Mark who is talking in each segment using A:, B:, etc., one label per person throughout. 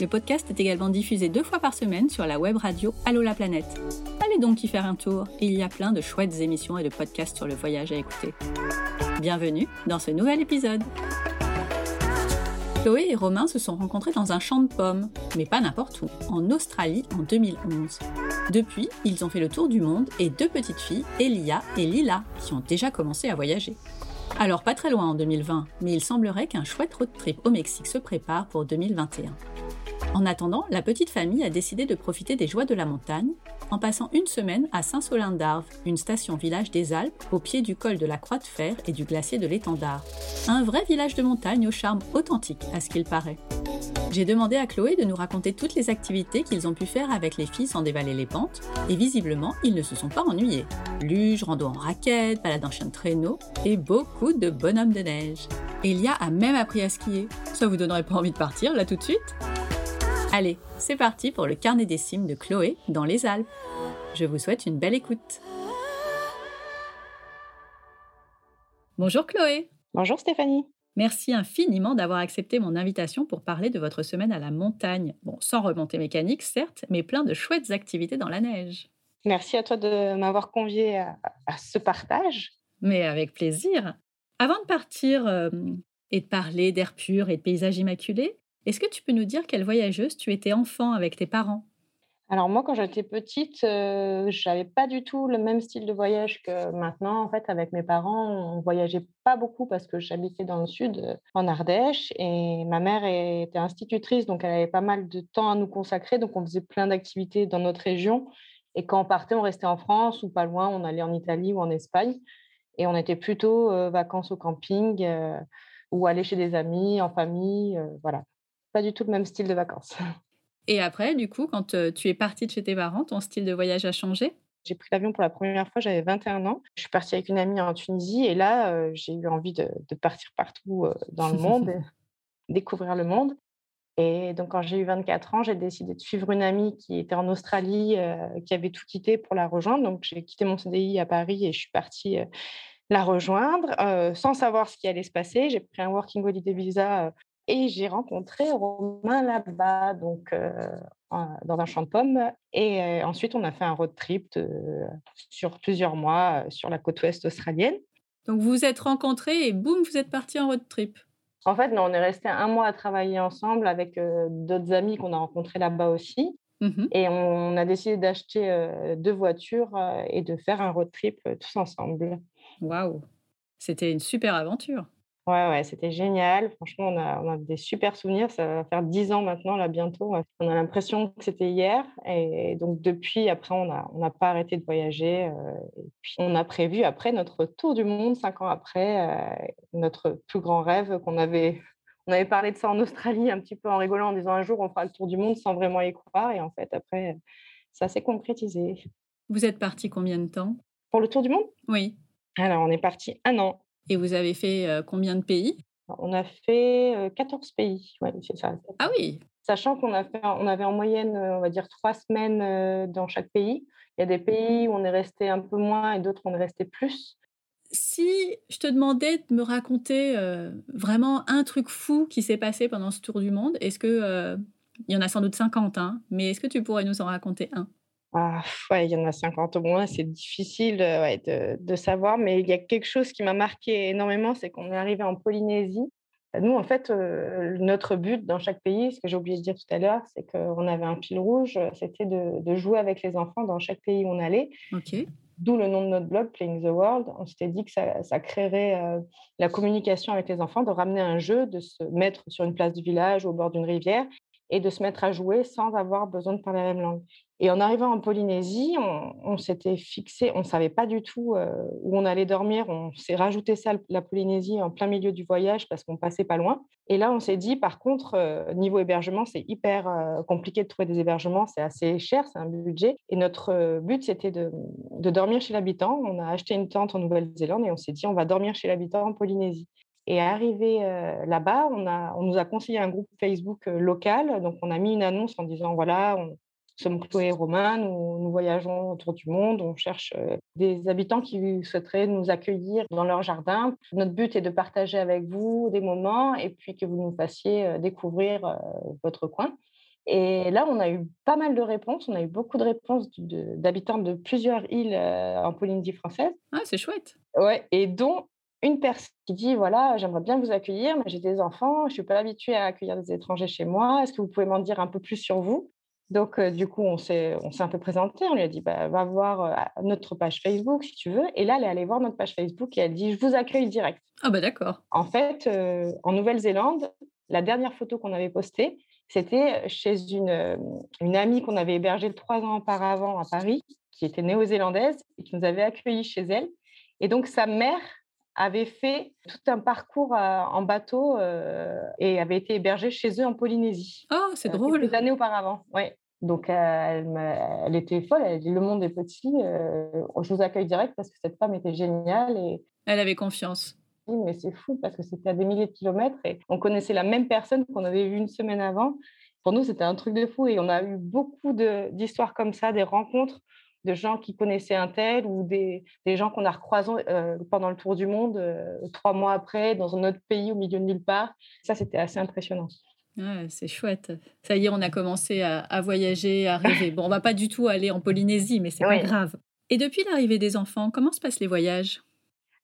A: le podcast est également diffusé deux fois par semaine sur la web radio Allo la planète. Allez donc y faire un tour, il y a plein de chouettes émissions et de podcasts sur le voyage à écouter. Bienvenue dans ce nouvel épisode. Chloé et Romain se sont rencontrés dans un champ de pommes, mais pas n'importe où, en Australie en 2011. Depuis, ils ont fait le tour du monde et deux petites filles, Elia et Lila, qui ont déjà commencé à voyager. Alors pas très loin en 2020, mais il semblerait qu'un chouette road trip au Mexique se prépare pour 2021. En attendant, la petite famille a décidé de profiter des joies de la montagne en passant une semaine à Saint-Solin d'Arve, une station village des Alpes au pied du col de la Croix de Fer et du glacier de l'Étendard. Un vrai village de montagne au charme authentique, à ce qu'il paraît. J'ai demandé à Chloé de nous raconter toutes les activités qu'ils ont pu faire avec les filles sans dévaler les pentes, et visiblement, ils ne se sont pas ennuyés. Luge, rando en raquette, balade en chien de traîneau, et beaucoup de bonhommes de neige. Elia a même appris à skier. Ça vous donnerait pas envie de partir là tout de suite? Allez, c'est parti pour le carnet des cimes de Chloé dans les Alpes. Je vous souhaite une belle écoute. Bonjour Chloé.
B: Bonjour Stéphanie.
A: Merci infiniment d'avoir accepté mon invitation pour parler de votre semaine à la montagne. Bon, sans remontée mécanique, certes, mais plein de chouettes activités dans la neige.
B: Merci à toi de m'avoir convié à, ce partage.
A: Mais avec plaisir. Avant de partir euh, et de parler d'air pur et de paysages immaculés, est-ce que tu peux nous dire quelle voyageuse tu étais enfant avec tes parents?
B: Alors moi, quand j'étais petite, euh, je n'avais pas du tout le même style de voyage que maintenant. En fait, avec mes parents, on voyageait pas beaucoup parce que j'habitais dans le sud, euh, en Ardèche, et ma mère était institutrice, donc elle avait pas mal de temps à nous consacrer. Donc on faisait plein d'activités dans notre région. Et quand on partait, on restait en France ou pas loin, on allait en Italie ou en Espagne. Et on était plutôt euh, vacances au camping ou aller chez des amis, en famille, voilà pas du tout le même style de vacances.
A: Et après, du coup, quand euh, tu es partie de chez tes parents, ton style de voyage a changé?
B: J'ai pris l'avion pour la première fois, j'avais 21 ans. Je suis partie avec une amie en Tunisie et là, euh, j'ai eu envie de, partir partout euh, dans le monde, découvrir le monde. Et donc, quand j'ai eu 24 ans, j'ai décidé de suivre une amie qui était en Australie, qui avait tout quitté pour la rejoindre. Donc, j'ai quitté mon CDI à Paris et je suis partie la rejoindre sans savoir ce qui allait se passer. J'ai pris un Working Holiday Visa et j'ai rencontré Romain là-bas, donc dans un champ de pommes. Et ensuite, on a fait un road trip sur plusieurs mois sur la côte ouest australienne.
A: Donc, vous vous êtes rencontrés et boum, vous êtes partis en road trip.
B: En fait, non, on est resté un mois à travailler ensemble avec d'autres amis qu'on a rencontrés là-bas aussi. Mmh et on a décidé d'acheter deux voitures et de faire un road trip tous ensemble.
A: Waouh, c'était une super aventure.
B: Ouais, ouais, c'était génial. Franchement, on a, on a des super souvenirs. Ça va faire dix ans maintenant, là, bientôt. On a l'impression que c'était hier. Et donc, depuis, après, on n'a on pas arrêté de voyager. Euh, et puis, on a prévu, après, notre tour du monde, cinq ans après, euh, notre plus grand rêve qu'on avait. On avait parlé de ça en Australie un petit peu en rigolant, en disant un jour, on fera le tour du monde sans vraiment y croire. Et en fait, après, ça s'est concrétisé.
A: Vous êtes parti combien de temps?
B: Pour le tour du monde?
A: Oui.
B: Alors, on est parti un an.
A: Et vous avez fait combien de pays?
B: On a fait 14 pays, ouais, c'est ça.
A: Ah oui
B: Sachant qu'on a fait, on avait en moyenne, on va dire, trois semaines dans chaque pays. Il y a des pays où on est resté un peu moins et d'autres où on est resté plus.
A: Si je te demandais de me raconter vraiment un truc fou qui s'est passé pendant ce tour du monde, est-ce que il y en a sans doute 50, hein, mais est-ce que tu pourrais nous en raconter un?
B: Ah, ouais, il y en a 50 au moins, c'est difficile de, de, savoir, mais il y a quelque chose qui m'a marqué énormément, c'est qu'on est arrivé en Polynésie. Nous, en fait, notre but dans chaque pays, ce que j'ai oublié de dire tout à l'heure, c'est qu'on avait un fil rouge, c'était de, de, jouer avec les enfants dans chaque pays où on allait. D'où le nom de notre blog, Playing the World. On s'était dit que ça, créerait la communication avec les enfants, de ramener un jeu, de se mettre sur une place du village, au bord d'une rivière, et de se mettre à jouer sans avoir besoin de parler la même langue. Et en arrivant en Polynésie, on, s'était fixé, on ne savait pas du tout euh, où on allait dormir. On s'est rajouté ça, la Polynésie, en plein milieu du voyage parce qu'on passait pas loin. Et là, on s'est dit, par contre, euh, niveau hébergement, c'est hyper euh, compliqué de trouver des hébergements. C'est assez cher, c'est un budget. Et notre but, c'était de, dormir chez l'habitant. On a acheté une tente en Nouvelle-Zélande et on s'est dit, on va dormir chez l'habitant en Polynésie. Et arrivé là-bas, on, on nous a conseillé un groupe Facebook local. Donc, on a mis une annonce en disant voilà, on, sommes Chloé et Romain, nous, voyageons autour du monde, on cherche des habitants qui souhaiteraient nous accueillir dans leur jardin. Notre but est de partager avec vous des moments et puis que vous nous fassiez découvrir votre coin. Et là, on a eu pas mal de réponses. On a eu beaucoup de réponses d'habitants de, plusieurs îles en Polynésie française.
A: Ah, c'est chouette.
B: Ouais, et dont une personne qui dit voilà, j'aimerais bien vous accueillir, mais j'ai des enfants, je ne suis pas habituée à accueillir des étrangers chez moi. Est-ce que vous pouvez m'en dire un peu plus sur vous? Donc, du coup, on s'est, on s'est un peu présenté. On lui a dit, bah, va voir notre page Facebook si tu veux. Et là, elle est allée voir notre page Facebook et elle dit, je vous accueille direct.
A: Ah, bah d'accord.
B: En fait, en Nouvelle-Zélande, la dernière photo qu'on avait postée, c'était chez une, une amie qu'on avait hébergée trois ans auparavant à Paris, qui était néo-zélandaise et qui nous avait accueillis chez elle. Et donc, sa mère avait fait tout un parcours en bateau et avait été hébergée chez eux en Polynésie.
A: Oh, c'est drôle.
B: Quelques années auparavant, ouais. Donc, elle, elle, était folle. Elle dit Le monde est petit. je vous accueille direct parce que cette femme était géniale. Et...
A: Elle avait confiance.
B: Mais c'est fou parce que c'était à des milliers de kilomètres et on connaissait la même personne qu'on avait vue une semaine avant. Pour nous, c'était un truc de fou et on a eu beaucoup d'histoires comme ça, des rencontres de gens qui connaissaient un tel ou des, des gens qu'on a recroisés pendant le tour du monde trois mois après dans un autre pays au milieu de nulle part. Ça, c'était assez impressionnant
A: c'est chouette. Ça y est, on a commencé à, voyager, à rêver. Bon, on va pas du tout aller en Polynésie, mais c'est pas grave. Et depuis l'arrivée des enfants, comment se passent les voyages?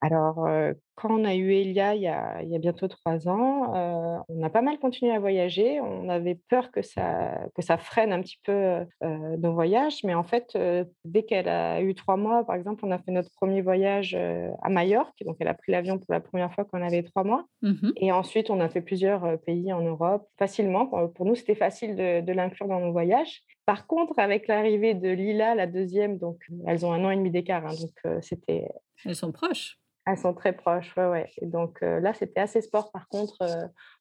B: Alors, quand on a eu Elia il y a, il y a bientôt trois ans, on a pas mal continué à voyager. On avait peur que ça, que ça freine un petit peu nos voyages, mais en fait, dès qu'elle a eu trois mois, par exemple, on a fait notre premier voyage à Majorque. Donc, elle a pris l'avion pour la première fois quand elle avait trois mois. Mmh Et ensuite, on a fait plusieurs pays en Europe facilement. Pour nous, c'était facile de, de l'inclure dans nos voyages. Par contre, avec l'arrivée de Lila, la deuxième, donc elles ont un an et demi d'écart, hein, donc c'était.
A: Elles sont proches.
B: Elles sont très proches, ouais, ouais. Et donc là, c'était assez sport. Par contre,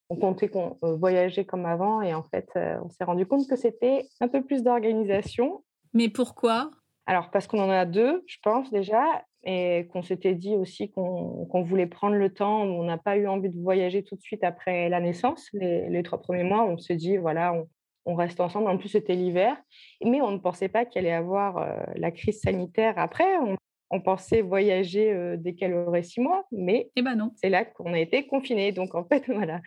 B: on comptait qu'on voyageait comme avant. Et en fait, on s'est rendu compte que c'était un peu plus d'organisation.
A: Mais pourquoi?
B: Alors, parce qu'on en a deux, je pense déjà. Et qu'on s'était dit aussi qu'on voulait prendre le temps. On n'a pas eu envie de voyager tout de suite après la naissance. Les, trois premiers mois, on se dit, voilà, on, on reste ensemble. En plus, c'était l'hiver. Mais on ne pensait pas qu'il allait avoir la crise sanitaire après. On on pensait voyager dès qu'elle aurait six mois, mais
A: eh ben non.
B: c'est là qu'on a été confinés. Donc en fait, voilà,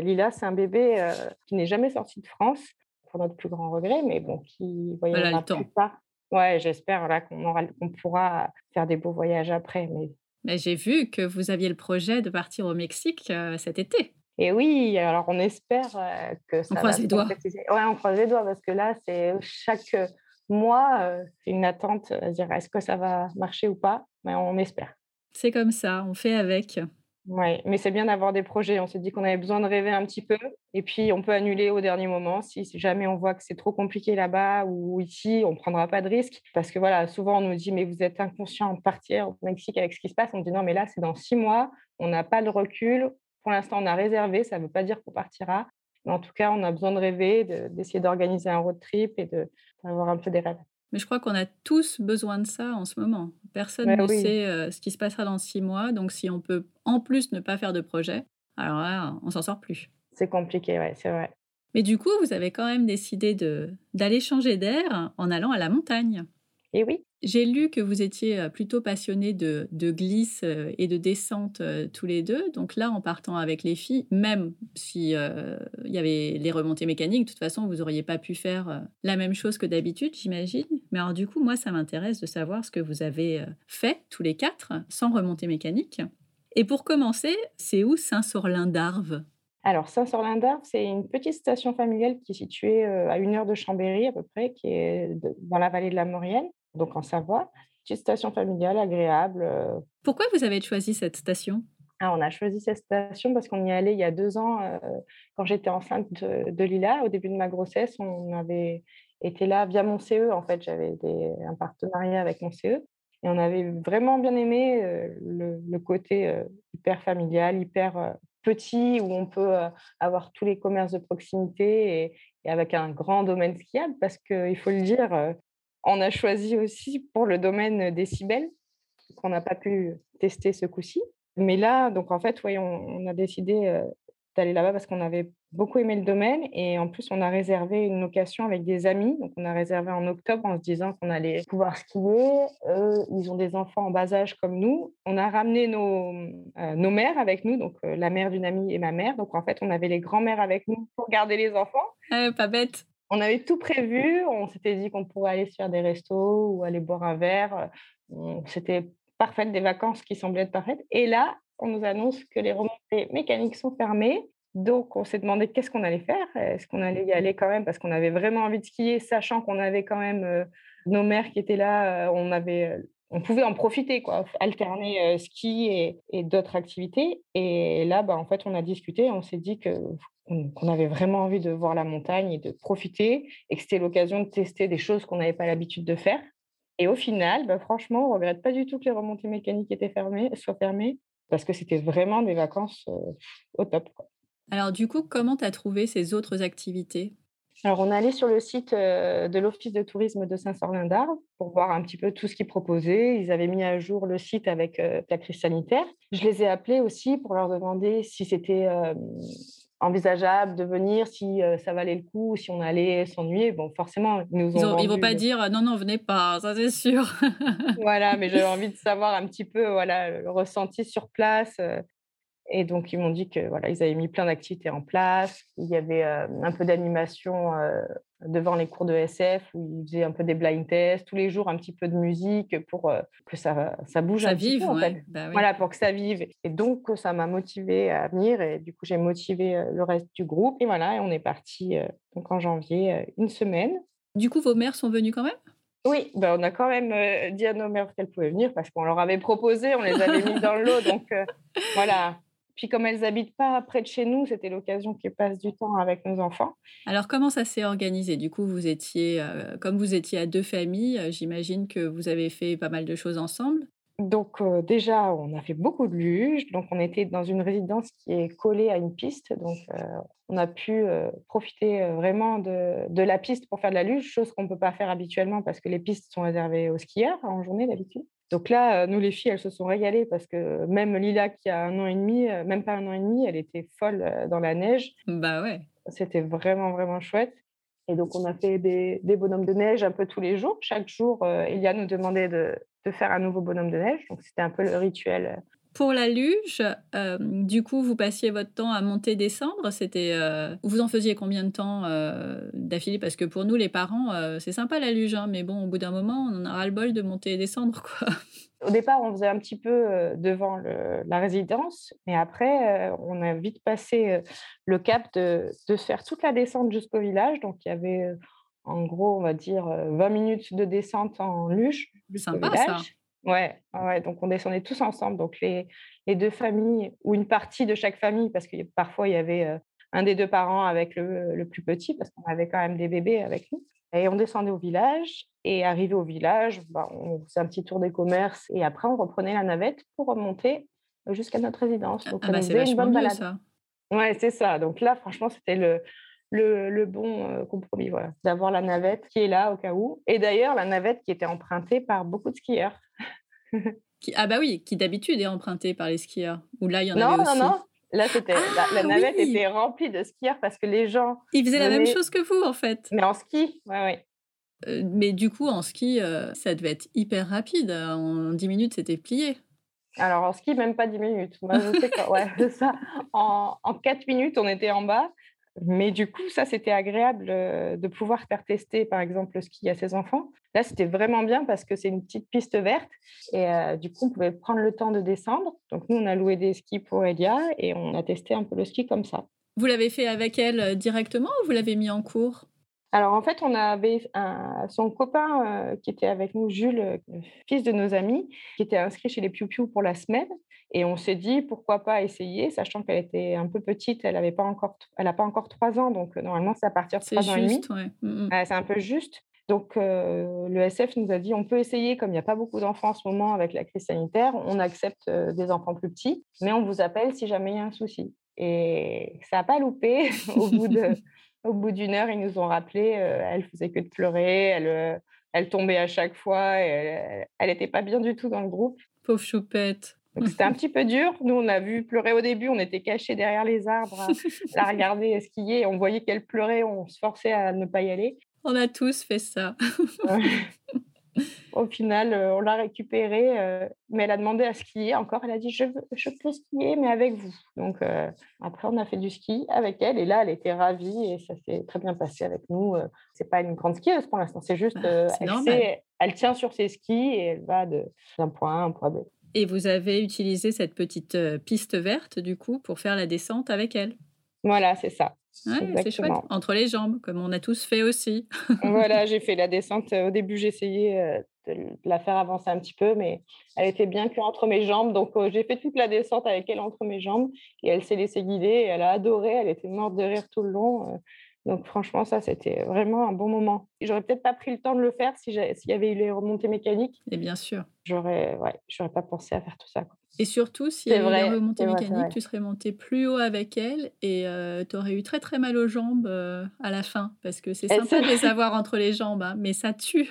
B: Lila, c'est un bébé qui n'est jamais sorti de France, pour notre plus grand regret, mais bon, qui voyagera plus tard. Ouais, j'espère là qu'on aura, qu'on pourra faire des beaux voyages après. Mais,
A: mais j'ai vu que vous aviez le projet de partir au Mexique cet été.
B: Et oui, alors on espère que ça.
A: On croise les doigts.
B: Ouais, on croise les doigts parce que là, c'est chaque moi, c'est une attente à dire est-ce que ça va marcher ou pas? Mais on espère.
A: C'est comme ça, on fait avec.
B: Oui, mais c'est bien d'avoir des projets. On s'est dit qu'on avait besoin de rêver un petit peu et puis on peut annuler au dernier moment si, jamais on voit que c'est trop compliqué là-bas ou ici, on ne prendra pas de risque. Parce que voilà, souvent on nous dit mais vous êtes inconscient de partir au Mexique avec ce qui se passe. On dit non, mais là c'est dans six mois, on n'a pas le recul. Pour l'instant, on a réservé, ça ne veut pas dire qu'on partira. Mais en tout cas, on a besoin de rêver, d'essayer d'organiser un road trip et d'avoir un peu des rêves.
A: Mais je crois qu'on a tous besoin de ça en ce moment. Personne ne sait euh, ce qui se passera dans six mois. Donc, si on peut en plus ne pas faire de projet, alors là, on s'en sort plus.
B: C'est compliqué, ouais, c'est vrai.
A: Mais du coup, vous avez quand même décidé d'aller changer d'air en allant à la montagne.
B: Et oui.
A: J'ai lu que vous étiez plutôt passionnés de, de glisse et de descente tous les deux. Donc là, en partant avec les filles, même s'il y avait les remontées mécaniques, de toute façon, vous n'auriez pas pu faire la même chose que d'habitude, j'imagine. Mais alors du coup, moi, ça m'intéresse de savoir ce que vous avez fait tous les quatre sans remontée mécanique. Et pour commencer, c'est où Saint-Sorlin d'Arve
B: alors, Saint-Sorlin d'Arve, c'est une petite station familiale qui est située à une heure de Chambéry à peu près, qui est dans la vallée de la Maurienne donc en Savoie. petite station familiale agréable.
A: Pourquoi vous avez choisi cette station?
B: Ah, on a choisi cette station parce qu'on y allait il y a deux ans, quand j'étais enceinte de, Lila. Au début de ma grossesse, on avait été là via mon CE. En fait, j'avais un partenariat avec mon CE. Et on avait vraiment bien aimé le, côté hyper familial, hyper petit, où on peut avoir tous les commerces de proximité et, et avec un grand domaine skiable. Parce qu'il faut le dire, on a choisi aussi pour le domaine décibel, qu'on n'a pas pu tester ce coup-ci. Mais là, donc en fait, oui, on, a décidé d'aller là-bas parce qu'on avait beaucoup aimé le domaine et en plus, on a réservé une location avec des amis. Donc, on a réservé en octobre en se disant qu'on allait pouvoir skier. Eux, ils ont des enfants en bas âge comme nous. On a ramené nos, nos mères avec nous, donc la mère d'une amie et ma mère. Donc, en fait, on avait les grands-mères avec nous pour garder les enfants.
A: Ah, pas bête.
B: On avait tout prévu. On s'était dit qu'on pourrait aller se faire des restos ou aller boire un verre. C'était parfaite, des vacances qui semblaient être parfaites. Et là, on nous annonce que les remontées mécaniques sont fermées. Donc, on s'est demandé qu'est-ce qu'on allait faire. Est-ce qu'on allait y aller quand même parce qu'on avait vraiment envie de skier, sachant qu'on avait quand même euh, nos mères qui étaient là. Euh, on avait, euh, on pouvait en profiter, quoi, alterner ski et, d'autres activités. Et là, bah, en fait, on a discuté. On s'est dit que qu'on avait vraiment envie de voir la montagne et de profiter, et que c'était l'occasion de tester des choses qu'on n'avait pas l'habitude de faire. Et au final, bah, franchement, on ne regrette pas du tout que les remontées mécaniques étaient fermées, soient fermées, parce que c'était vraiment des vacances au top.
A: Alors du coup, comment tu as trouvé ces autres activités?
B: Alors, on est allé sur le site de l'Office de tourisme de Saint-Sorlin d'Arles pour voir un petit peu tout ce qu'ils proposaient. Ils avaient mis à jour le site avec la crise sanitaire. Je les ai appelés aussi pour leur demander si c'était envisageable de venir, si ça valait le coup, si on allait s'ennuyer. Bon, forcément,
A: ils nous ont. Ils, ne vont pas dire non, non, venez pas, ça c'est sûr.
B: voilà, mais j'avais envie de savoir un petit peu voilà, le ressenti sur place. Et donc, ils m'ont dit que voilà, ils avaient mis plein d'activités en place. Il y avait un peu d'animation devant les cours de SF où ils faisaient un peu des blind tests tous les jours, un petit peu de musique pour que ça, ça bouge
A: ça
B: un
A: vive,
B: petit
A: peu. En fait. Bah
B: voilà, pour que ça vive. Et donc, ça m'a motivée à venir. Et du coup, j'ai motivé le reste du groupe. Et voilà, et on est parti donc en janvier, une semaine.
A: Du coup, vos mères sont venues quand même?
B: Oui, ben on a quand même dit à nos mères qu'elles pouvaient venir parce qu'on leur avait proposé, on les avait mis dans le lot. Donc voilà, puis comme elles habitent pas près de chez nous, c'était l'occasion qu'elles passent du temps avec nos enfants.
A: Alors comment ça s'est organisé? Du coup, vous étiez, euh, comme vous étiez à deux familles, euh, j'imagine que vous avez fait pas mal de choses ensemble?
B: Donc euh, déjà, on a fait beaucoup de luge. Donc on était dans une résidence qui est collée à une piste. Donc on a pu profiter vraiment de, de, la piste pour faire de la luge, chose qu'on ne peut pas faire habituellement parce que les pistes sont réservées aux skieurs en journée d'habitude. Donc là, nous, les filles, elles se sont régalées parce que même Lila, qui a un an et demi, même pas un an et demi, elle était folle dans la neige.
A: Bah ouais.
B: C'était vraiment, vraiment chouette. Et donc, on a fait des, bonhommes de neige un peu tous les jours. Chaque jour, Elia nous demandait de, de, faire un nouveau bonhomme de neige. Donc, c'était un peu le rituel
A: pour la luge, euh, du coup, vous passiez votre temps à monter, descendre. C'était, euh, vous en faisiez combien de temps euh, d'affilée? Parce que pour nous, les parents, c'est sympa la luge, hein, mais bon, au bout d'un moment, on en a ras le bol de monter et descendre, quoi.
B: Au départ, on faisait un petit peu devant la résidence, mais après, on a vite passé le cap de, de faire toute la descente jusqu'au village. Donc, il y avait, en gros, on va dire 20 minutes de descente en luge.
A: Sympa ça.
B: Ouais, ouais, donc on descendait tous ensemble, donc les, les, deux familles, ou une partie de chaque famille, parce que parfois il y avait un des deux parents avec le, le plus petit, parce qu'on avait quand même des bébés avec nous. Et on descendait au village, et arrivé au village, bah, on faisait un petit tour des commerces, et après on reprenait la navette pour remonter jusqu'à notre résidence.
A: Donc ah bah c'est une bonne balade. ça.
B: Ouais, c'est ça. Donc là, franchement, c'était le, le, le, bon compromis, voilà, d'avoir la navette qui est là au cas où. Et d'ailleurs, la navette qui était empruntée par beaucoup de skieurs.
A: Qui, ah bah oui, qui d'habitude est empruntée par les skieurs. Ou là, il y en avait aussi.
B: Non, non, Là, c'était la, ah navette était remplie de skieurs parce que les gens.
A: Ils faisaient la même chose que vous, en fait.
B: Mais en ski, ouais, ouais.
A: Euh, mais du coup, en ski, euh, ça devait être hyper rapide. En 10 minutes, c'était plié.
B: Alors, en ski, même pas 10 minutes. Moi, je sais ouais, ça. En, en 4 minutes, on était en bas. Mais du coup, ça, c'était agréable de pouvoir faire tester, par exemple, le ski à ses enfants. Là, c'était vraiment bien parce que c'est une petite piste verte et du coup, on pouvait prendre le temps de descendre. Donc, nous, on a loué des skis pour Elia et on a testé un peu le ski comme ça.
A: Vous l'avez fait avec elle directement ou vous l'avez mis en cours?
B: Alors en fait, on avait un, son copain qui était avec nous, Jules, fils de nos amis, qui était inscrit chez les Piu Piu pour la semaine. Et on s'est dit pourquoi pas essayer, sachant qu'elle était un peu petite, elle n'a pas encore, elle a pas encore trois ans, donc normalement c'est à partir de trois ans et demi.
A: Ouais. Mmh
B: c'est un peu juste. Donc le SF nous a dit on peut essayer, comme il n'y a pas beaucoup d'enfants en ce moment avec la crise sanitaire, on accepte des enfants plus petits, mais on vous appelle si jamais il y a un souci. Et ça n'a pas loupé au bout de au bout d'une heure, ils nous ont rappelé, euh, elle faisait que de pleurer, elle, euh, elle tombait à chaque fois, elle n'était pas bien du tout dans le groupe.
A: Pauvre choupette.
B: c'était un petit peu dur. Nous, on a vu pleurer au début, on était cachés derrière les arbres, à la regarder skier, on voyait qu'elle pleurait, on se forçait à ne pas y aller.
A: On a tous fait ça.
B: Au final, euh, on l'a récupérée, euh, mais elle a demandé à skier encore. Elle a dit je, je peux skier, mais avec vous. Donc euh, après, on a fait du ski avec elle, et là, elle était ravie et ça s'est très bien passé avec nous. C'est pas une grande skieuse pour l'instant, c'est juste
A: bah,
B: elle, elle, tient sur ses skis et elle va d'un point A à un point B.
A: Et vous avez utilisé cette petite piste verte du coup pour faire la descente avec elle.
B: Voilà, c'est ça.
A: C'est chouette. Entre les jambes, comme on a tous fait aussi.
B: voilà, j'ai fait la descente. Au début, j'essayais de la faire avancer un petit peu, mais elle était bien qu'entre mes jambes. Donc, j'ai fait toute la descente avec elle entre mes jambes et elle s'est laissée guider. Et elle a adoré. Elle était morte de rire tout le long. Donc, franchement, ça, c'était vraiment un bon moment. J'aurais peut-être pas pris le temps de le faire s'il y avait eu les remontées mécaniques.
A: Et bien sûr.
B: J'aurais ouais, j'aurais pas pensé à faire tout ça.
A: Et surtout, s'il y avait eu les remontées mécaniques, tu serais monté plus haut avec elle et euh, tu aurais eu très très mal aux jambes euh, à la fin. Parce que c'est sympa de les avoir entre les jambes, hein, mais ça tue.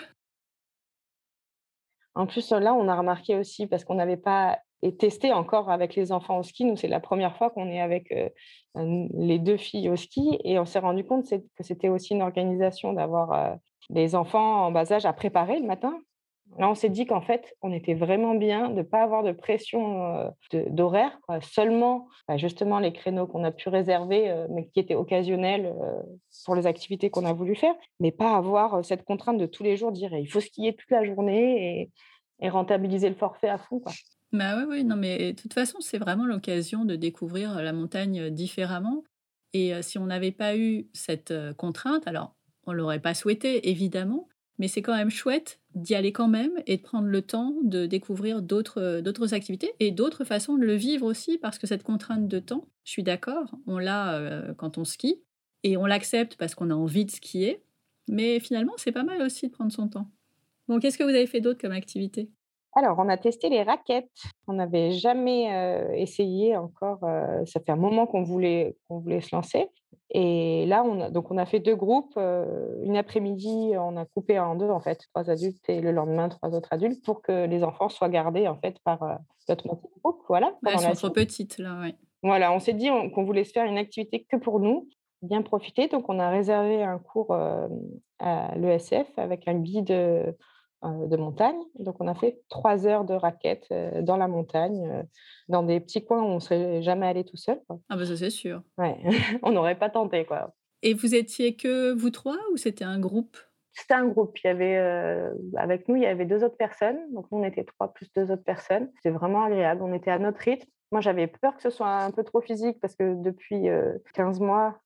B: En plus, là, on a remarqué aussi, parce qu'on n'avait pas et tester encore avec les enfants au ski. Nous, c'est la première fois qu'on est avec les deux filles au ski et on s'est rendu compte que c'était aussi une organisation d'avoir des enfants en bas âge à préparer le matin. Là, on s'est dit qu'en fait, on était vraiment bien de ne pas avoir de pression d'horaire, seulement bah, justement les créneaux qu'on a pu réserver, mais qui étaient occasionnels pour les activités qu'on a voulu faire, mais pas avoir cette contrainte de tous les jours dire il faut skier toute la journée et, rentabiliser le forfait à fond.
A: Bah oui, oui, non, mais de toute façon, c'est vraiment l'occasion de découvrir la montagne différemment. Et si on n'avait pas eu cette contrainte, alors on l'aurait pas souhaité, évidemment, mais c'est quand même chouette d'y aller quand même et de prendre le temps de découvrir d'autres, d'autres activités et d'autres façons de le vivre aussi, parce que cette contrainte de temps, je suis d'accord, on l'a quand on skie et on l'accepte parce qu'on a envie de skier, mais finalement, c'est pas mal aussi de prendre son temps. Bon, qu'est-ce que vous avez fait d'autre comme activité?
B: Alors, on a testé les raquettes. On n'avait jamais essayé encore. ça fait un moment qu'on voulait, qu'on voulait se lancer. Et là, on a, donc on a fait deux groupes. une après-midi, on a coupé en deux, en fait, trois adultes et le lendemain, trois autres adultes, pour que les enfants soient gardés, en fait, par notre groupe. Voilà.
A: elles sont trop petites, là, oui.
B: Voilà, on s'est dit qu'on voulait se faire une activité que pour nous, bien profiter. Donc, on a réservé un cours à l'ESF avec un guide euh, de montagne. Donc, on a fait trois heures de raquettes euh, dans la montagne, euh, dans des petits coins où on ne serait jamais allé tout seul.
A: Ah, bah ça, c'est sûr.
B: Ouais, on n'aurait pas tenté. quoi.
A: Et vous étiez que vous trois ou c'était un groupe?
B: C'était un groupe. Il y avait, avec nous, il y avait deux autres personnes. Donc, nous, on était trois plus deux autres personnes. C'était vraiment agréable. On était à notre rythme. Moi, j'avais peur que ce soit un peu trop physique parce que depuis 15 mois,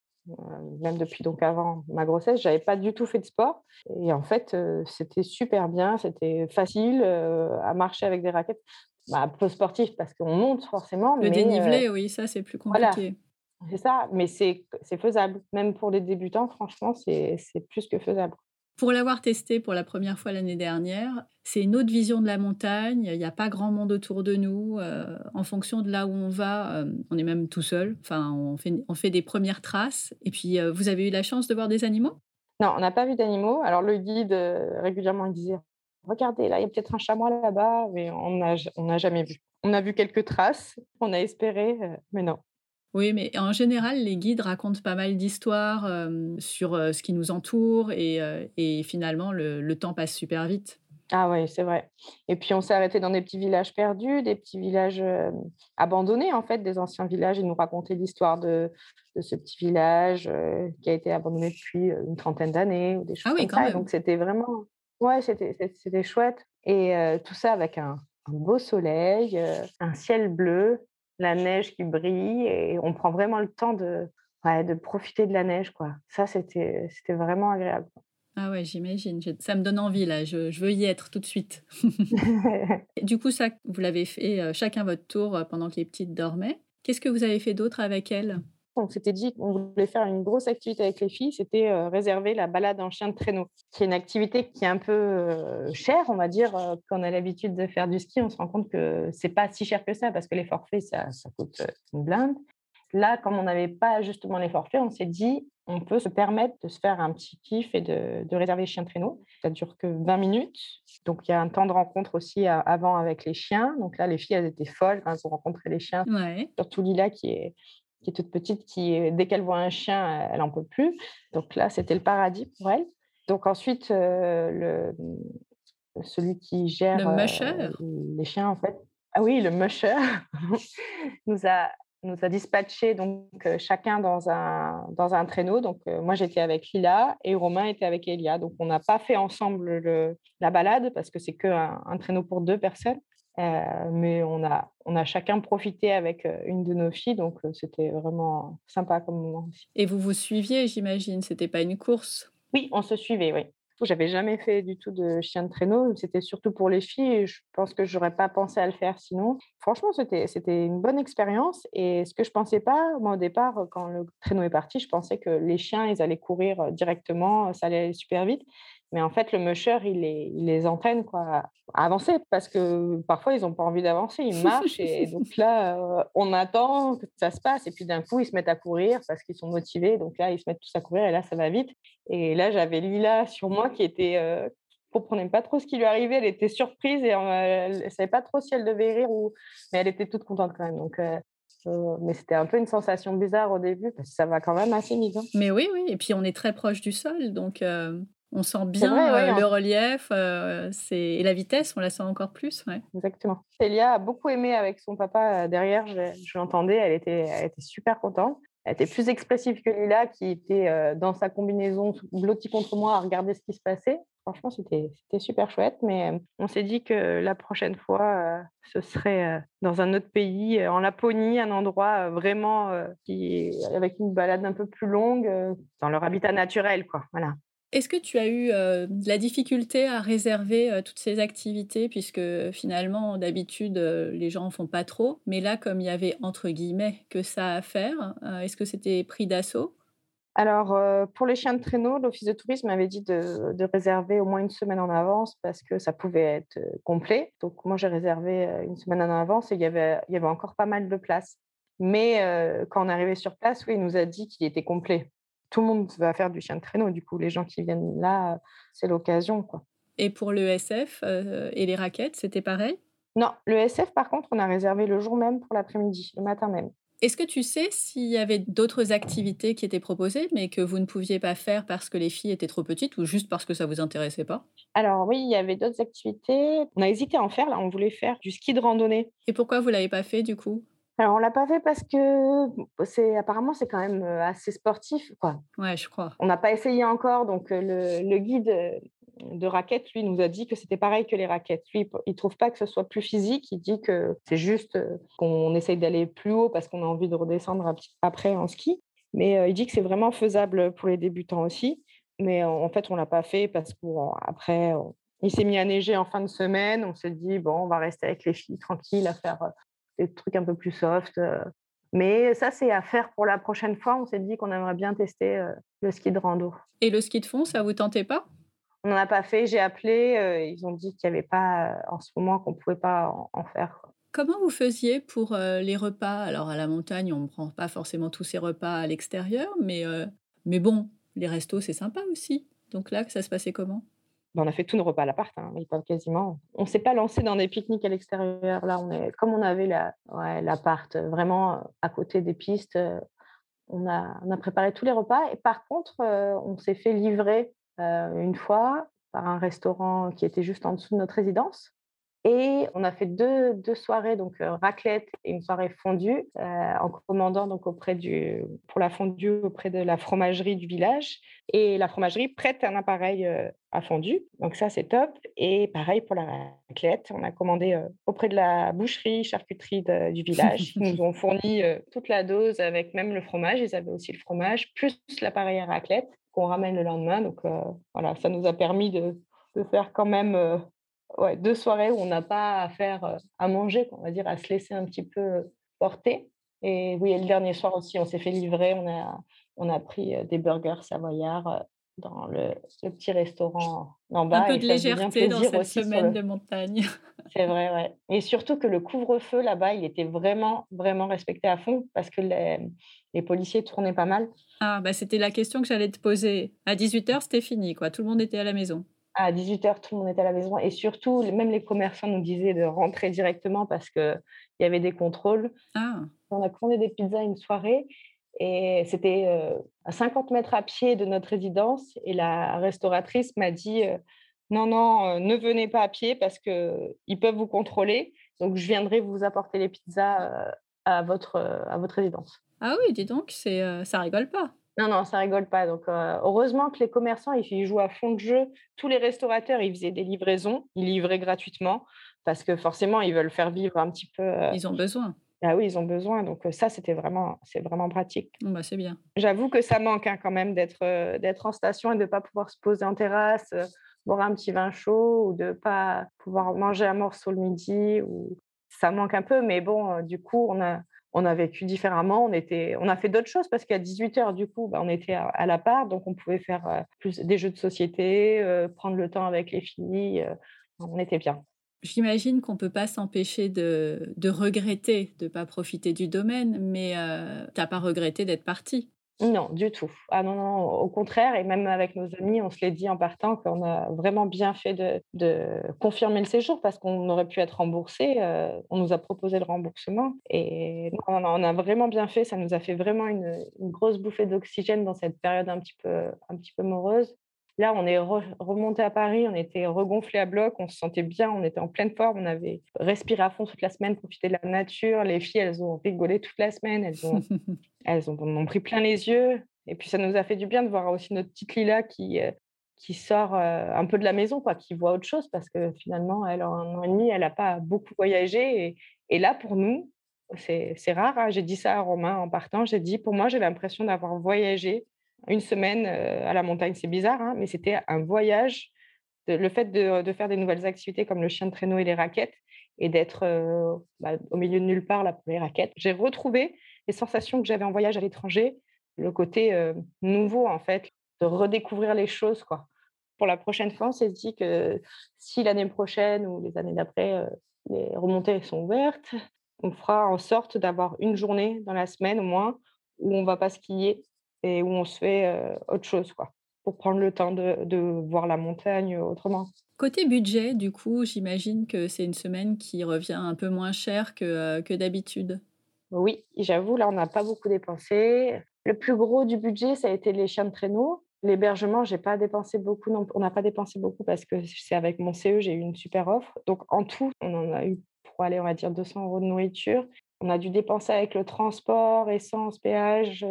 B: même depuis donc avant ma grossesse, j'avais pas du tout fait de sport. Et en fait, c'était super bien, c'était facile à marcher avec des raquettes. Bah, un peu sportif parce qu'on monte forcément.
A: Le dénivelé, oui, ça c'est plus compliqué.
B: C'est ça, mais c'est faisable. Même pour les débutants, franchement, c'est plus que faisable.
A: Pour l'avoir testé pour la première fois l'année dernière, c'est une autre vision de la montagne. Il n'y a pas grand monde autour de nous. Euh, en fonction de là où on va, euh, on est même tout seul. Enfin, on fait, des premières traces. Et puis, euh, vous avez eu la chance de voir des animaux?
B: Non, on n'a pas vu d'animaux. Alors, le guide, régulièrement, disait Regardez, là, il y a peut-être un chamois là-bas, mais on n'a jamais vu. On a vu quelques traces, on a espéré, mais non.
A: Oui, mais en général, les guides racontent pas mal d'histoires sur ce qui nous entoure et, finalement, le, temps passe super vite.
B: Ah oui, c'est vrai. Et puis, on s'est arrêté dans des petits villages perdus, des petits villages abandonnés, en fait, des anciens villages. Ils nous racontaient l'histoire de, ce petit village qui a été abandonné depuis une trentaine d'années ou des choses ah oui, comme ça. Donc, c'était vraiment... Ouais, c'était chouette. Et tout ça avec un beau soleil, un ciel bleu la neige qui brille et on prend vraiment le temps de, ouais, de profiter de la neige, quoi. Ça, c'était vraiment agréable.
A: Ah ouais, j'imagine. Ça me donne envie, là. Je, veux y être tout de suite. du coup, ça, vous l'avez fait euh, chacun votre tour euh, pendant que les petites dormaient. Qu'est-ce que vous avez fait d'autre avec elles
B: on s'était dit qu'on voulait faire une grosse activité avec les filles, c'était euh, réserver la balade en chien de traîneau, qui est une activité qui est un peu chère, on va dire. quand on a l'habitude de faire du ski, on se rend compte que c'est pas si cher que ça, parce que les forfaits, ça, ça coûte une blinde. Là, comme on n'avait pas justement les forfaits, on s'est dit, on peut se permettre de se faire un petit kiff et de, de réserver chien traîneau. Ça dure que 20 minutes. Donc, il y a un temps de rencontre aussi avant avec les chiens. Donc là, les filles, elles étaient folles quand elles ont rencontré les chiens. Surtout Lila, qui est, qui est toute petite, qui, dès qu'elle voit un chien, elle n'en peut plus. Donc là, c'était le paradis pour elle. Donc ensuite, euh, le, celui qui gère
A: le euh,
B: les chiens, en fait, ah oui, le musher nous a nous a dispatché donc chacun dans un, dans un traîneau. Donc moi j'étais avec Lila et Romain était avec Elia. Donc on n'a pas fait ensemble le, la balade parce que c'est que un, traîneau pour deux personnes. Mais on a, on a chacun profité avec une de nos filles, donc c'était vraiment sympa comme moment aussi.
A: Et vous vous suiviez, j'imagine, c'était pas une course?
B: Oui, on se suivait, oui. J'avais jamais fait du tout de chien de traîneau. C'était surtout pour les filles. Et je pense que j'aurais pas pensé à le faire sinon. Franchement, c'était une bonne expérience. Et ce que je pensais pas, moi au départ, quand le traîneau est parti, je pensais que les chiens, ils allaient courir directement, ça allait aller super vite. Mais en fait, le musher, il les, il les entraîne quoi, à avancer parce que parfois, ils n'ont pas envie d'avancer, ils marchent. et donc là, euh, on attend que ça se passe. Et puis d'un coup, ils se mettent à courir parce qu'ils sont motivés. Donc là, ils se mettent tous à courir et là, ça va vite. Et là, j'avais Lila sur moi qui était. Euh, comprenait pas trop ce qui lui arrivait. Elle était surprise et elle ne savait pas trop si elle devait rire ou. Mais elle était toute contente quand même. Donc. Euh, euh, mais c'était un peu une sensation bizarre au début parce que ça va quand même assez vite. Hein.
A: Mais oui, oui. Et puis on est très proche du sol, donc on sent bien euh, le relief euh, et la vitesse, on la sent encore plus.
B: Exactement. Célia a beaucoup aimé avec son papa euh, derrière, je, l'entendais, elle était, elle était super contente. Elle était plus expressive que Lila, qui était dans sa combinaison blottie contre moi à regarder ce qui se passait. Franchement, c'était super chouette, mais on s'est dit que la prochaine fois, ce serait dans un autre pays, en Laponie, un endroit vraiment qui, avec une balade un peu plus longue, dans leur habitat naturel. Quoi. Voilà.
A: Est-ce que tu as eu euh, de la difficulté à réserver euh, toutes ces activités puisque finalement d'habitude euh, les gens en font pas trop, mais là comme il y avait entre guillemets que ça à faire, est-ce que c'était pris d'assaut?
B: Alors, pour les chiens de traîneau, l'Office de tourisme avait dit de, réserver au moins une semaine en avance parce que ça pouvait être complet. Donc, moi, j'ai réservé une semaine en avance et il y avait, encore pas mal de places. Mais quand on est arrivé sur place, oui, il nous a dit qu'il était complet tout le monde va faire du chien de traîneau. Du coup, les gens qui viennent là, c'est l'occasion. quoi.
A: Et pour le SF euh, et les raquettes, c'était pareil?
B: Non, le SF, par contre, on a réservé le jour même pour l'après-midi, le matin même.
A: Est-ce que tu sais s'il y avait d'autres activités qui étaient proposées, mais que vous ne pouviez pas faire parce que les filles étaient trop petites ou juste parce que ça vous intéressait pas?
B: Alors oui, il y avait d'autres activités. On a hésité à en faire. Là, on voulait faire du ski de randonnée.
A: Et pourquoi vous l'avez pas fait du coup?
B: Alors, on l'a pas fait parce que c'est apparemment c'est quand même assez sportif, quoi.
A: Ouais, je crois.
B: On n'a pas essayé encore, donc le, guide de raquettes, lui, nous a dit que c'était pareil que les raquettes. Lui, il trouve pas que ce soit plus physique. Il dit que c'est juste qu'on essaye d'aller plus haut parce qu'on a envie de redescendre après en ski. Mais il dit que c'est vraiment faisable pour les débutants aussi. Mais en fait, on l'a pas fait parce qu'après, il s'est mis à neiger en fin de semaine. On s'est dit, bon, on va rester avec les filles tranquilles à faire des trucs un peu plus soft. Euh. Mais ça, c'est à faire pour la prochaine fois. On s'est dit qu'on aimerait bien tester euh, le ski de rando.
A: Et le ski de fond, ça vous tentait pas?
B: On n'en a pas fait. J'ai appelé. Euh, ils ont dit qu'il n'y avait pas en ce moment qu'on ne pouvait pas en, faire.
A: Comment vous faisiez pour les repas? Alors à la montagne, on ne prend pas forcément tous ces repas à l'extérieur, mais, mais bon, les restos, c'est sympa aussi. Donc là, ça se passait comment?
B: On a fait tous nos repas à l'appart, hein, quasiment. On ne s'est pas lancé dans des pique-niques à l'extérieur. Là, comme on avait l'appart la, vraiment à côté des pistes, on a, on a, préparé tous les repas. Et par contre, on s'est fait livrer une fois par un restaurant qui était juste en dessous de notre résidence. Et on a fait deux, deux soirées, donc raclette et une soirée fondue, en commandant donc auprès du, pour la fondue auprès de la fromagerie du village. Et la fromagerie prête un appareil à fondu, donc ça c'est top. Et pareil pour la raclette, on a commandé auprès de la boucherie, charcuterie du village. Ils nous ont fourni toute la dose avec même le fromage. Ils avaient aussi le fromage, plus l'appareil à raclette qu'on ramène le lendemain. Donc voilà, ça nous a permis de, de faire quand même ouais, deux soirées où on n'a pas à faire à manger, on va dire, à se laisser un petit peu porter. Et oui, le dernier soir aussi, on s'est fait livrer, on a, on a pris des burgers savoyards dans le, petit restaurant en bas.
A: Un peu de légèreté dans cette semaine de montagne.
B: C'est vrai, ouais. Et surtout que le couvre-feu là-bas, il était vraiment, vraiment respecté à fond parce que les, les policiers tournaient pas mal.
A: Ah, bah c'était la question que j'allais te poser. À 18h, c'était fini, quoi. Tout le monde était à la maison
B: à 18h, tout le monde était à la maison. Et surtout, même les commerçants nous disaient de rentrer directement parce qu'il y avait des contrôles. Ah. On a commandé des pizzas une soirée et c'était euh, à 50 mètres à pied de notre résidence. Et la restauratrice m'a dit euh, Non, non, euh, ne venez pas à pied parce qu'ils peuvent vous contrôler. Donc, je viendrai vous apporter les pizzas à, votre, à votre résidence.
A: Ah oui, dis donc, c'est, ça rigole pas.
B: Non, non, ça rigole pas. Donc, heureusement que les commerçants, ils jouent à fond de jeu. Tous les restaurateurs, ils faisaient des livraisons. Ils livraient gratuitement parce que forcément, ils veulent faire vivre un petit peu.
A: Ils ont besoin.
B: Ah oui, ils ont besoin. Donc, ça, c'était vraiment, c'est vraiment pratique.
A: Bah, c'est bien.
B: J'avoue que ça manque hein, quand même d'être, d'être en station et de ne pas pouvoir se poser en terrasse, boire un petit vin chaud ou de ne pas pouvoir manger un morceau le midi. Ou... Ça manque un peu, mais bon, du coup, on a on a vécu différemment. On, était, on a fait d'autres choses parce qu'à 18 heures, du coup, bah, on était à, la part, donc on pouvait faire euh, plus des jeux de société, euh, prendre le temps avec les filles. Euh, on était bien.
A: J'imagine qu'on ne peut pas s'empêcher de, regretter de ne pas profiter du domaine, mais tu n'as pas regretté d'être partie.
B: Non, du tout. Ah non, non, au contraire, et même avec nos amis, on se l'est dit en partant qu'on a vraiment bien fait de, confirmer le séjour parce qu'on aurait pu être remboursé. Euh, on nous a proposé le remboursement et on a vraiment bien fait. Ça nous a fait vraiment une, grosse bouffée d'oxygène dans cette période un petit peu, un petit peu morose. Là, on est remonté à Paris, on était regonflé à bloc, on se sentait bien, on était en pleine forme, on avait respiré à fond toute la semaine, profité de la nature. Les filles, elles ont rigolé toute la semaine, elles ont, elles ont, pris plein les yeux. Et puis, ça nous a fait du bien de voir aussi notre petite Lila qui, euh, qui sort euh, un peu de la maison, quoi, qui voit autre chose, parce que finalement, elle, en un an et demi, elle n'a pas beaucoup voyagé. Et, là, pour nous, c'est rare. Hein. J'ai dit ça à Romain en partant. J'ai dit, pour moi, j'ai l'impression d'avoir voyagé une semaine à la montagne. C'est bizarre, hein, mais c'était un voyage. le fait de, faire des nouvelles activités comme le chien de traîneau et les raquettes et d'être bah, au milieu de nulle part là, pour les raquettes. J'ai retrouvé les sensations que j'avais en voyage à l'étranger, le côté nouveau en fait, de redécouvrir les choses. quoi. Pour la prochaine fois, on s'est dit que si l'année prochaine ou les années d'après, les remontées sont ouvertes, on fera en sorte d'avoir une journée dans la semaine au moins où on va pas skier et où on se fait autre chose, quoi, pour prendre le temps de, voir la montagne autrement.
A: Côté budget, du coup, j'imagine que c'est une semaine qui revient un peu moins cher que, que d'habitude.
B: Oui, j'avoue, là, on n'a pas beaucoup dépensé. Le plus gros du budget, ça a été les chiens de traîneau. L'hébergement, j'ai pas dépensé beaucoup. Non, on n'a pas dépensé beaucoup parce que c'est avec mon CE, j'ai eu une super offre. Donc, en tout, on en a eu pour aller, on va dire, 200 euros de nourriture. On a dû dépenser avec le transport, essence, péage,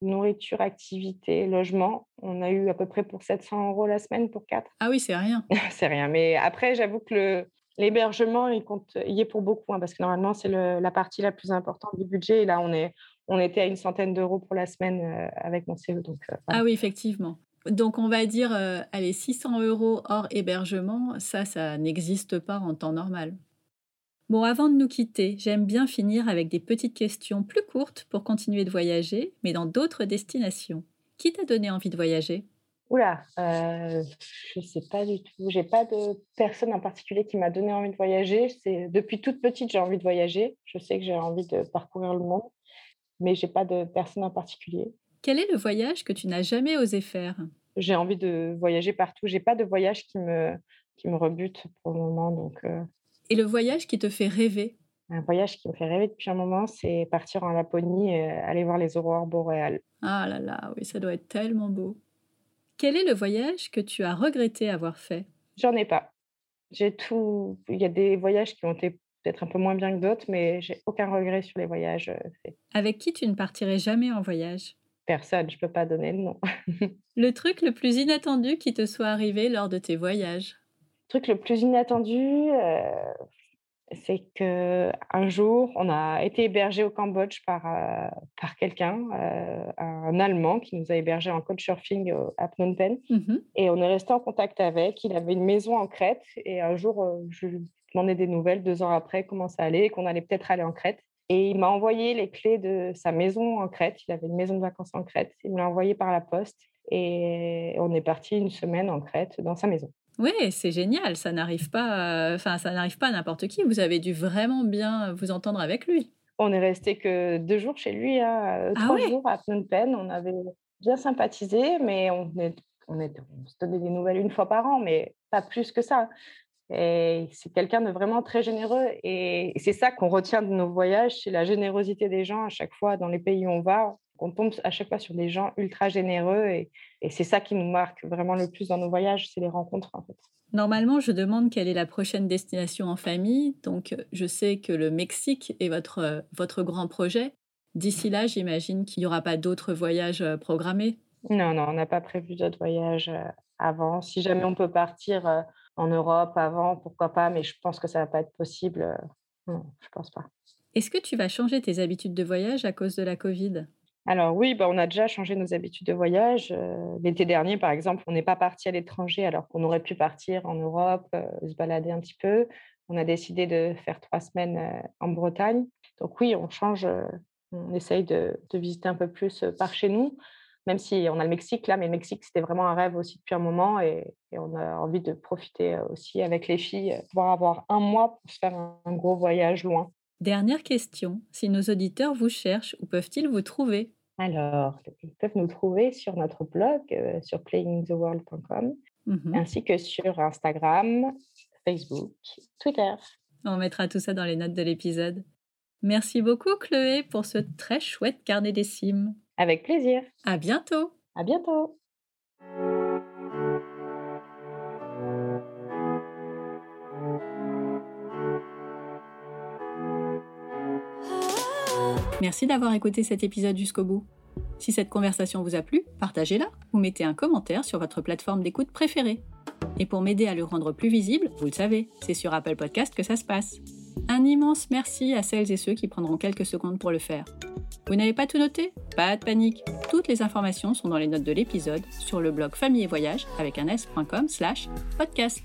B: nourriture, activité, logement. On a eu à peu près pour 700 euros la semaine pour quatre.
A: Ah oui, c'est rien.
B: c'est rien. Mais après, j'avoue que l'hébergement, il, compte, il est pour beaucoup, hein, parce que normalement, c'est la partie la plus importante du budget. Et là, on, est, on était à une centaine d'euros pour la semaine euh, avec mon CE. Donc,
A: euh, Ah oui, effectivement. Donc, on va dire, euh, allez, 600 euros hors hébergement, ça, ça n'existe pas en temps normal. Bon, avant de nous quitter, j'aime bien finir avec des petites questions plus courtes pour continuer de voyager, mais dans d'autres destinations. Qui t'a donné envie de voyager?
B: Oula, euh, je ne sais pas du tout. J'ai pas de personne en particulier qui m'a donné envie de voyager. C'est depuis toute petite j'ai envie de voyager. Je sais que j'ai envie de parcourir le monde, mais j'ai pas de personne en particulier.
A: Quel est le voyage que tu n'as jamais osé faire?
B: J'ai envie de voyager partout. J'ai pas de voyage qui me qui me rebute pour le moment, donc. Euh,
A: et le voyage qui te fait rêver?
B: Un voyage qui me fait rêver depuis un moment, c'est partir en Laponie et aller voir les aurores boréales.
A: Ah là là, oui, ça doit être tellement beau. Quel est le voyage que tu as regretté avoir fait?
B: J'en ai pas. J'ai tout. Il y a des voyages qui ont été peut-être un peu moins bien que d'autres, mais j'ai aucun regret sur les voyages faits.
A: Avec qui tu ne partirais jamais en voyage?
B: Personne, je peux pas donner de nom.
A: le truc le plus inattendu qui te soit arrivé lors de tes voyages?
B: Le truc le plus inattendu, c'est que un jour, on a été hébergé au Cambodge par, par quelqu'un, un Allemand qui nous a hébergés en couchsurfing à Phnom Penh. Mmh et on est resté en contact avec. Il avait une maison en Crète. Et un jour, je lui demandais des nouvelles deux ans après, comment ça allait, qu'on allait peut-être aller en Crète. Et il m'a envoyé les clés de sa maison en Crète. Il avait une maison de vacances en Crète. Il me l'a envoyé par la poste. Et on est parti une semaine en Crète dans sa maison.
A: Oui, c'est génial. Ça n'arrive pas, enfin, ça n'arrive pas à n'importe qui. Vous avez dû vraiment bien vous entendre avec lui.
B: On est resté que deux jours chez lui, hein, ah trois jours à Phnom Penh. On avait bien sympathisé, mais on, est, on, on se donnait des nouvelles une fois par an, mais pas plus que ça. Et c'est quelqu'un de vraiment très généreux. Et c'est ça qu'on retient de nos voyages, c'est la générosité des gens à chaque fois dans les pays où on va. On tombe à chaque fois sur des gens ultra généreux et, c'est ça qui nous marque vraiment le plus dans nos voyages, c'est les rencontres en fait.
A: Normalement, je demande quelle est la prochaine destination en famille. Donc, je sais que le Mexique est votre, votre grand projet. D'ici là, j'imagine qu'il n'y aura pas d'autres voyages euh, programmés.
B: Non, non, on n'a pas prévu d'autres voyages euh, avant. Si jamais on peut partir euh, en Europe avant, pourquoi pas, mais je pense que ça va pas être possible. Non, je pense pas.
A: Est-ce que tu vas changer tes habitudes de voyage à cause de la Covid?
B: Alors oui, bah, on a déjà changé nos habitudes de voyage. L'été dernier, par exemple, on n'est pas parti à l'étranger alors qu'on aurait pu partir en Europe, se balader un petit peu. On a décidé de faire trois semaines en Bretagne. Donc oui, on change, on essaye de, visiter un peu plus par chez nous même si on a le Mexique là, mais le Mexique, c'était vraiment un rêve aussi depuis un moment et, on a envie de profiter aussi avec les filles, pouvoir avoir un mois pour se faire un, gros voyage loin.
A: Dernière question, si nos auditeurs vous cherchent, où peuvent-ils vous trouver?
B: Alors, ils peuvent nous trouver sur notre blog, euh, sur playingtheworld.com, mmh ainsi que sur Instagram, Facebook, Twitter.
A: On mettra tout ça dans les notes de l'épisode. Merci beaucoup Chloé pour ce très chouette carnet des cimes.
B: Avec plaisir.
A: À bientôt.
B: À bientôt.
A: Merci d'avoir écouté cet épisode jusqu'au bout. Si cette conversation vous a plu, partagez-la ou mettez un commentaire sur votre plateforme d'écoute préférée. Et pour m'aider à le rendre plus visible, vous le savez, c'est sur Apple Podcast que ça se passe. Un immense merci à celles et ceux qui prendront quelques secondes pour le faire. Vous n'avez pas tout noté? Pas de panique. Toutes les informations sont dans les notes de l'épisode sur le blog famille et voyage avec un s.com slash podcast.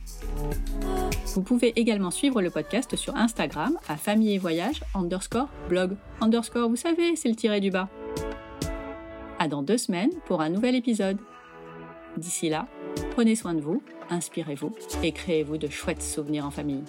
A: Vous pouvez également suivre le podcast sur Instagram à famille et voyage underscore blog underscore, vous savez, c'est le tiré du bas. À dans deux semaines pour un nouvel épisode. D'ici là, prenez soin de vous, inspirez-vous et créez-vous de chouettes souvenirs en famille.